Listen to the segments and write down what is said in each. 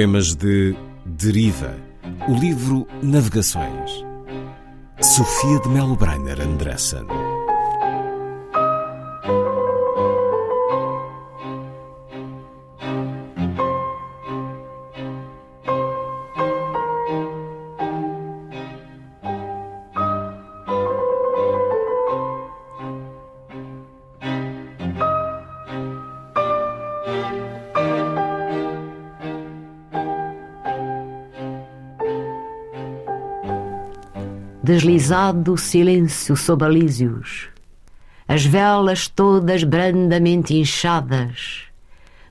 Poemas de Deriva, o livro Navegações. Sofia de Melo Breiner Andressen. Deslizado silêncio sob alísios, as velas todas brandamente inchadas,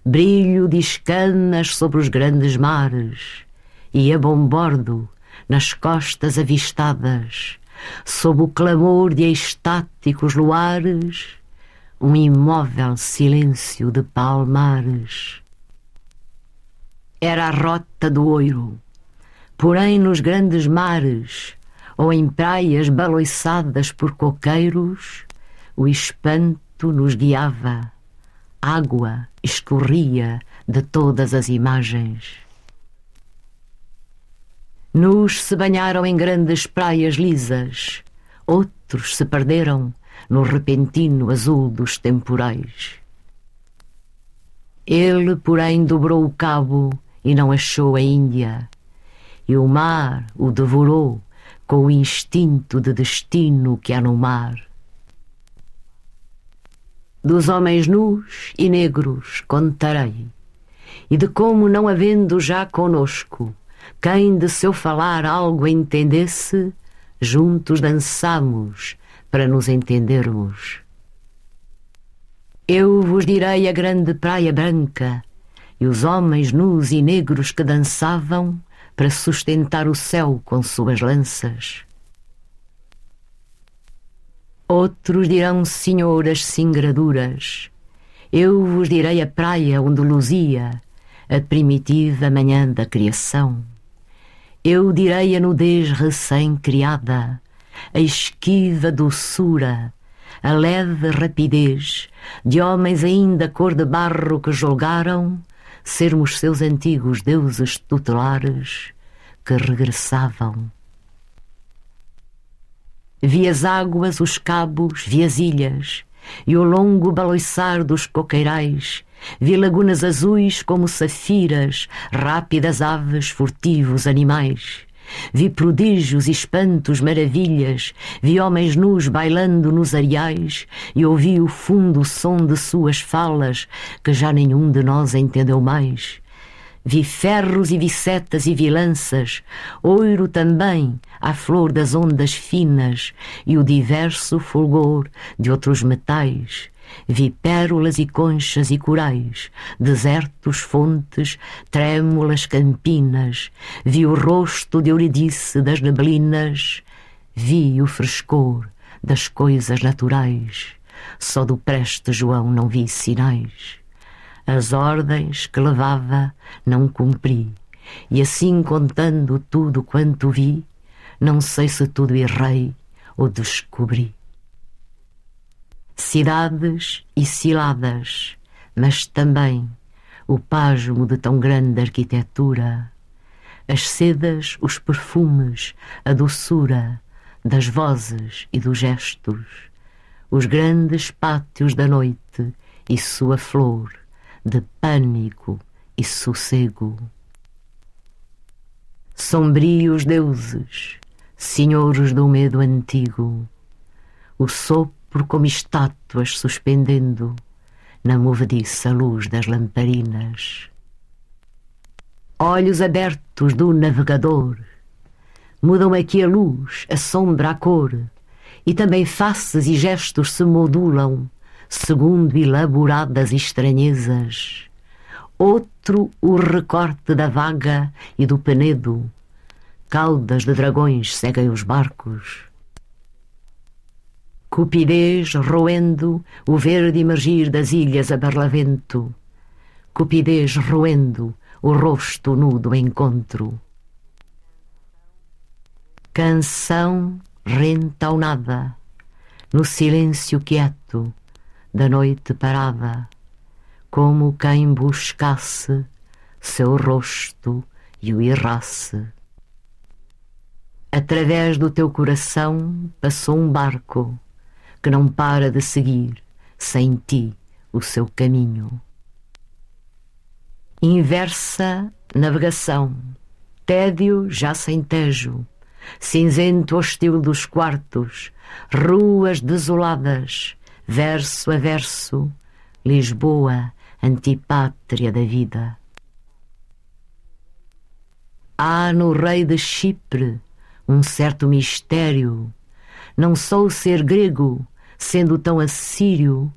brilho de escamas sobre os grandes mares, e a bombordo, nas costas avistadas, sob o clamor de estáticos luares, um imóvel silêncio de palmares. Era a rota do oiro, porém nos grandes mares, ou em praias baloiçadas por coqueiros, o espanto nos guiava. Água escorria de todas as imagens. Nos se banharam em grandes praias lisas, outros se perderam no repentino azul dos temporais. Ele, porém, dobrou o cabo e não achou a Índia, e o mar o devorou com o instinto de destino que há no mar. Dos homens nus e negros contarei, e de como, não havendo já conosco, quem de seu falar algo entendesse, juntos dançamos para nos entendermos. Eu vos direi a grande praia branca, e os homens nus e negros que dançavam, para sustentar o céu com suas lanças. Outros dirão senhoras singraduras, eu vos direi a praia onde luzia a primitiva manhã da criação. Eu direi a nudez recém-criada, a esquiva doçura, a leve rapidez de homens ainda cor de barro que julgaram sermos seus antigos deuses tutelares que regressavam. Vi as águas, os cabos, vi as ilhas, e o longo baloiçar dos coqueirais, vi lagunas azuis como safiras, rápidas aves, furtivos animais. Vi prodígios, espantos, maravilhas, vi homens nus bailando nos areais. E ouvi o fundo som de suas falas que já nenhum de nós entendeu mais. Vi ferros e vi setas e vi lanças, ouro também, à flor das ondas finas. E o diverso fulgor de outros metais Vi pérolas e conchas e corais, desertos, fontes, trêmulas campinas. Vi o rosto de Euridice das neblinas. Vi o frescor das coisas naturais. Só do preste João não vi sinais. As ordens que levava não cumpri. E assim contando tudo quanto vi, não sei se tudo errei ou descobri cidades e ciladas, mas também o pasmo de tão grande arquitetura, as sedas, os perfumes, a doçura das vozes e dos gestos, os grandes pátios da noite e sua flor de pânico e sossego. sombrios deuses, senhores do medo antigo, o sopro como estátuas suspendendo na movediça luz das lamparinas. Olhos abertos do navegador, mudam aqui a luz, a sombra, a cor, e também faces e gestos se modulam segundo elaboradas estranhezas. Outro o recorte da vaga e do penedo. Caudas de dragões seguem os barcos. Cupidez roendo o verde emergir das ilhas a barlavento. Cupidez roendo o rosto nu do encontro. Canção renta ao nada, no silêncio quieto da noite parada, como quem buscasse seu rosto e o errasse. Através do teu coração passou um barco que não para de seguir sem ti o seu caminho. Inversa navegação, tédio já sem tejo, cinzento hostil dos quartos, ruas desoladas, verso a verso, Lisboa, antipátria da vida. Há no rei de Chipre um certo mistério. Não sou ser grego, sendo tão assírio,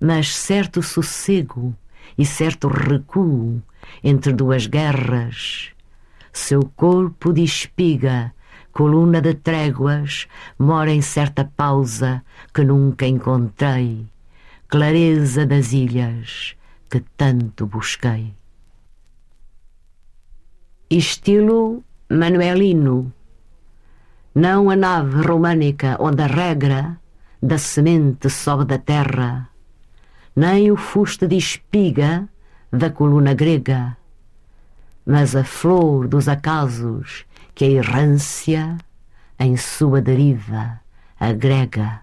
mas certo sossego e certo recuo entre duas guerras. Seu corpo de espiga coluna de tréguas, mora em certa pausa que nunca encontrei, clareza das ilhas que tanto busquei. Estilo manuelino, não a nave românica onde a regra da semente sobe da terra, nem o fuste de espiga da coluna grega, mas a flor dos acasos que a errância em sua deriva agrega.